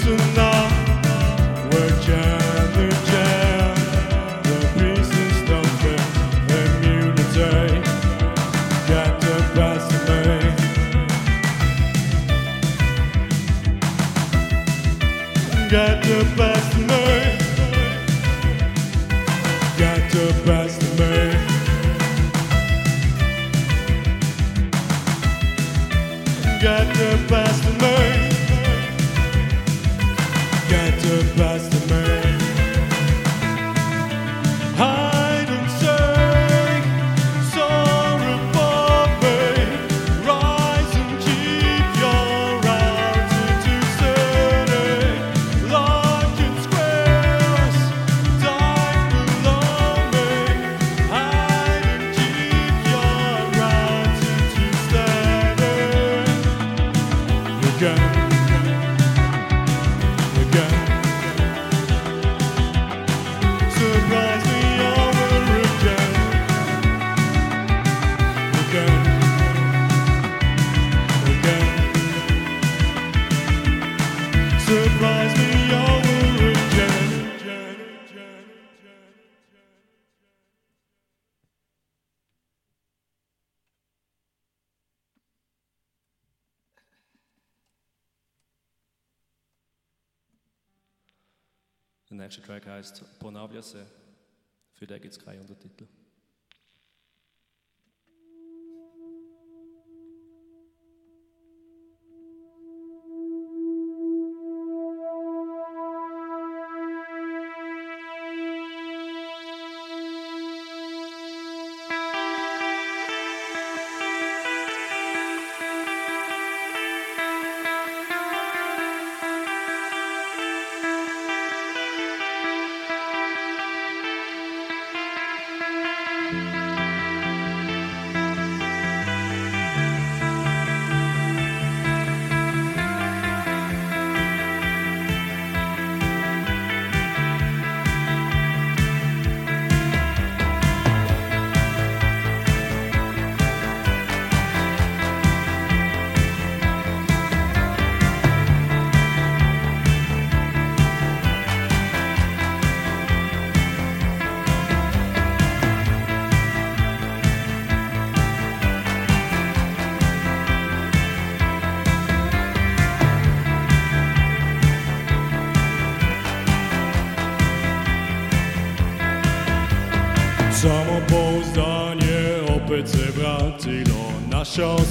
tonight? Der nächste Track heißt Bonaviase. Für den gibt es keinen Untertitel.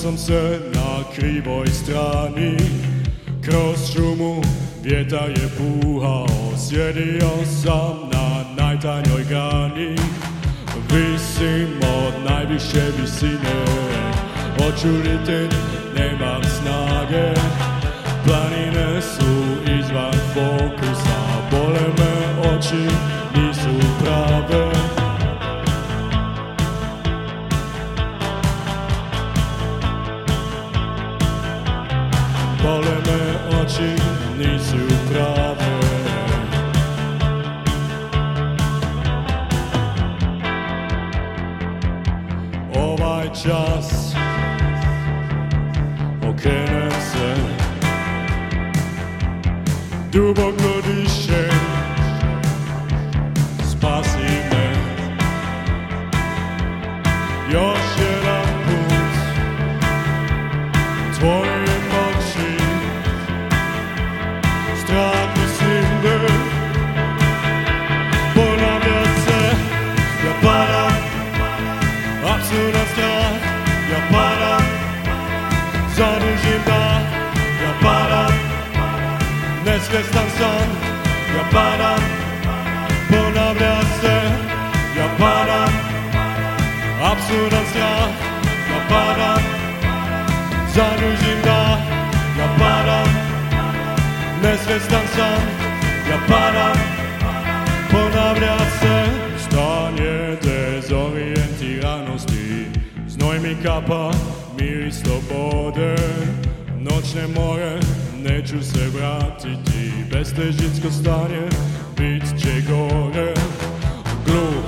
Jsem se na krivoj strany. Kroz šumu vjetar je puhao, sjedio sam na najtanjoj grani. Visim od najviše visine, hoću letit, nemam snage. Planine su izvan fokusa, bole me oči, can I say? Do about bloody shame. Zadužim da Ja padam Nesvjestan sam Ja padam Ponavlja se Stanje dezorijentiranosti Znoj mi kapa Miris slobode. Noćne more Neću se vratiti. Bestežinsko stanje Bit će gore. Gluh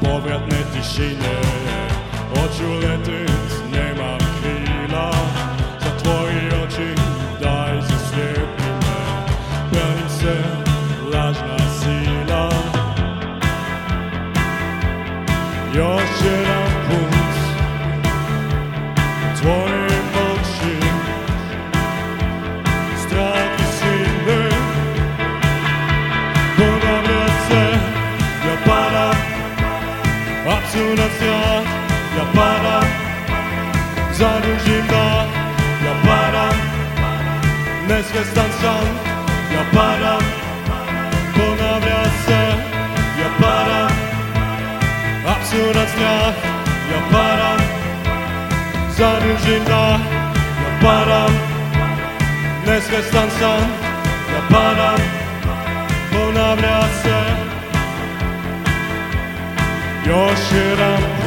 Povratne tišine. Hoću letit Your shit. frescas danzan la paran con abbraccio. Io sceram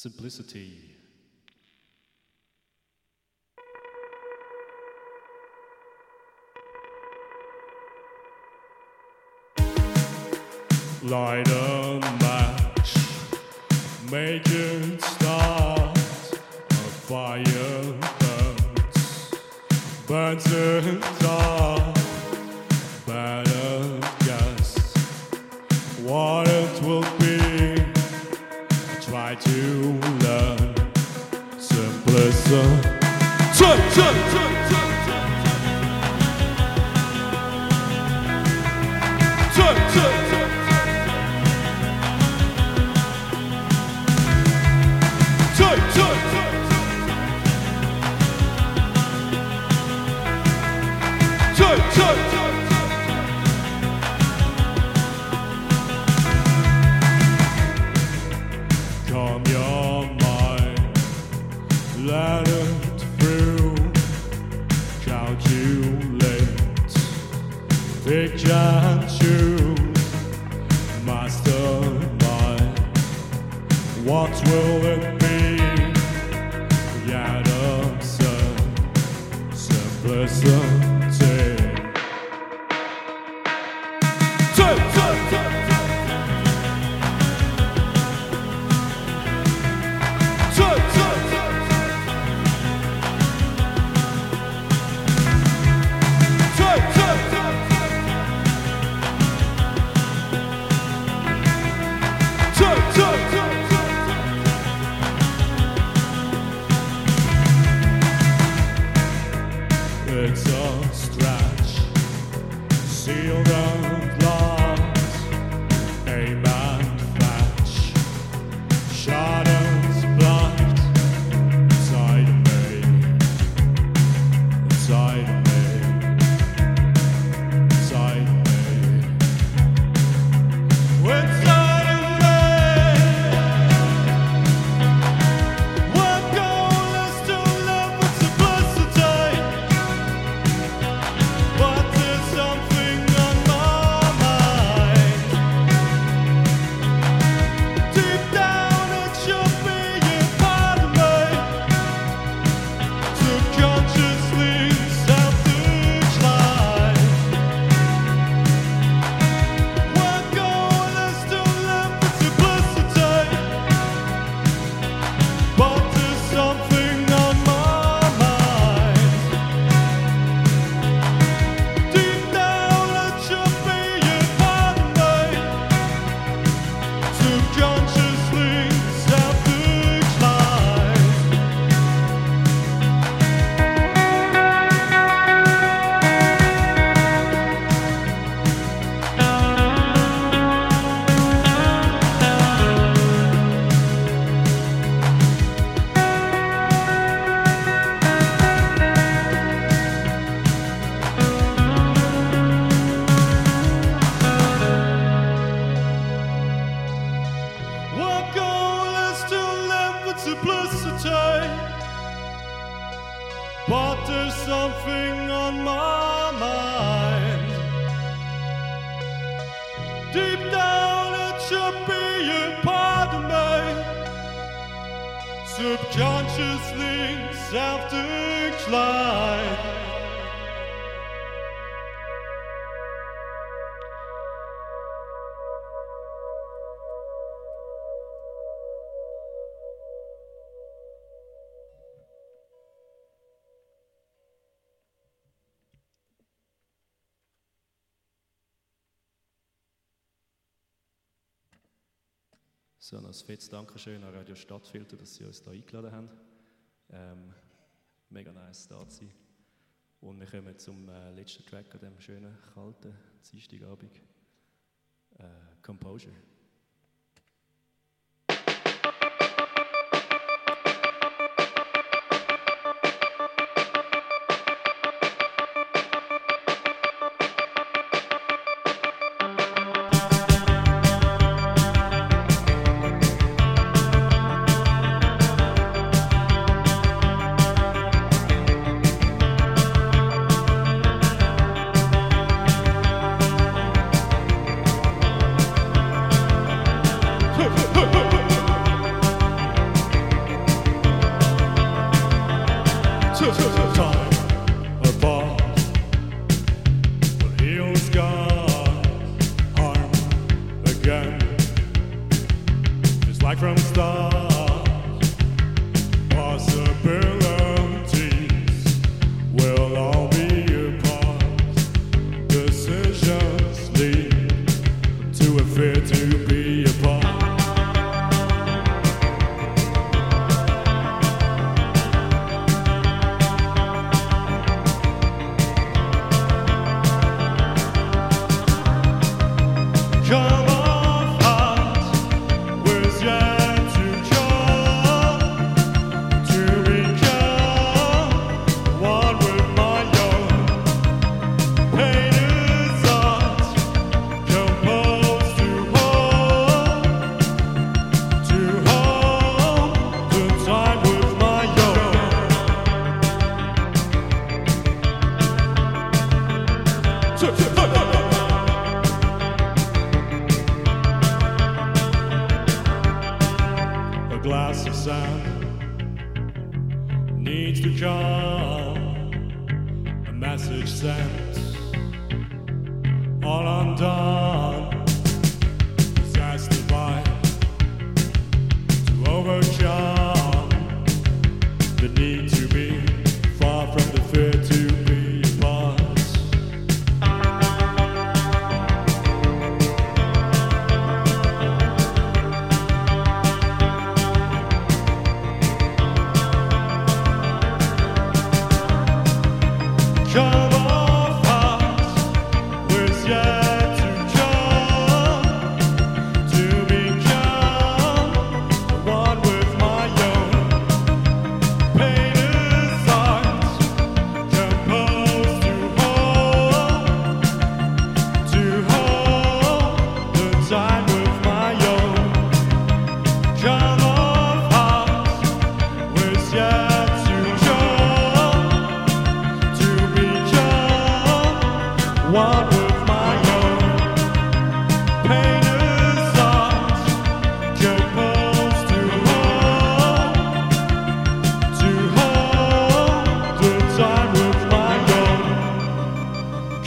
simplicity. Light a match, make it start. A fire burns, burns it. pleasure. Turn, turn, turn, turn, turn. Subconsciously, self-deprecating. So ein fettes Dankeschön an Radio Stadtfilter, dass sie uns hier eingeladen haben. Ähm, mega nice da zu sein. Und wir kommen zum äh, letzten Track an diesem schönen, kalten Dienstagabend. Äh, Composure. Come needs to come. A message sent, all undone. Disaster by to overcome the need to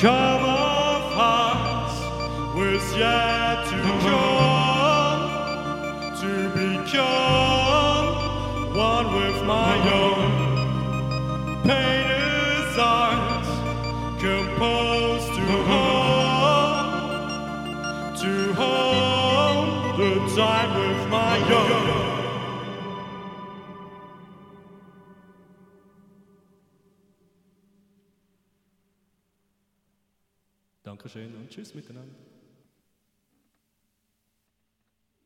Come of hearts was yet to come, to become one with my own. Pain is art, composed to hold, to hold the time with my own. Dankeschön und tschüss miteinander.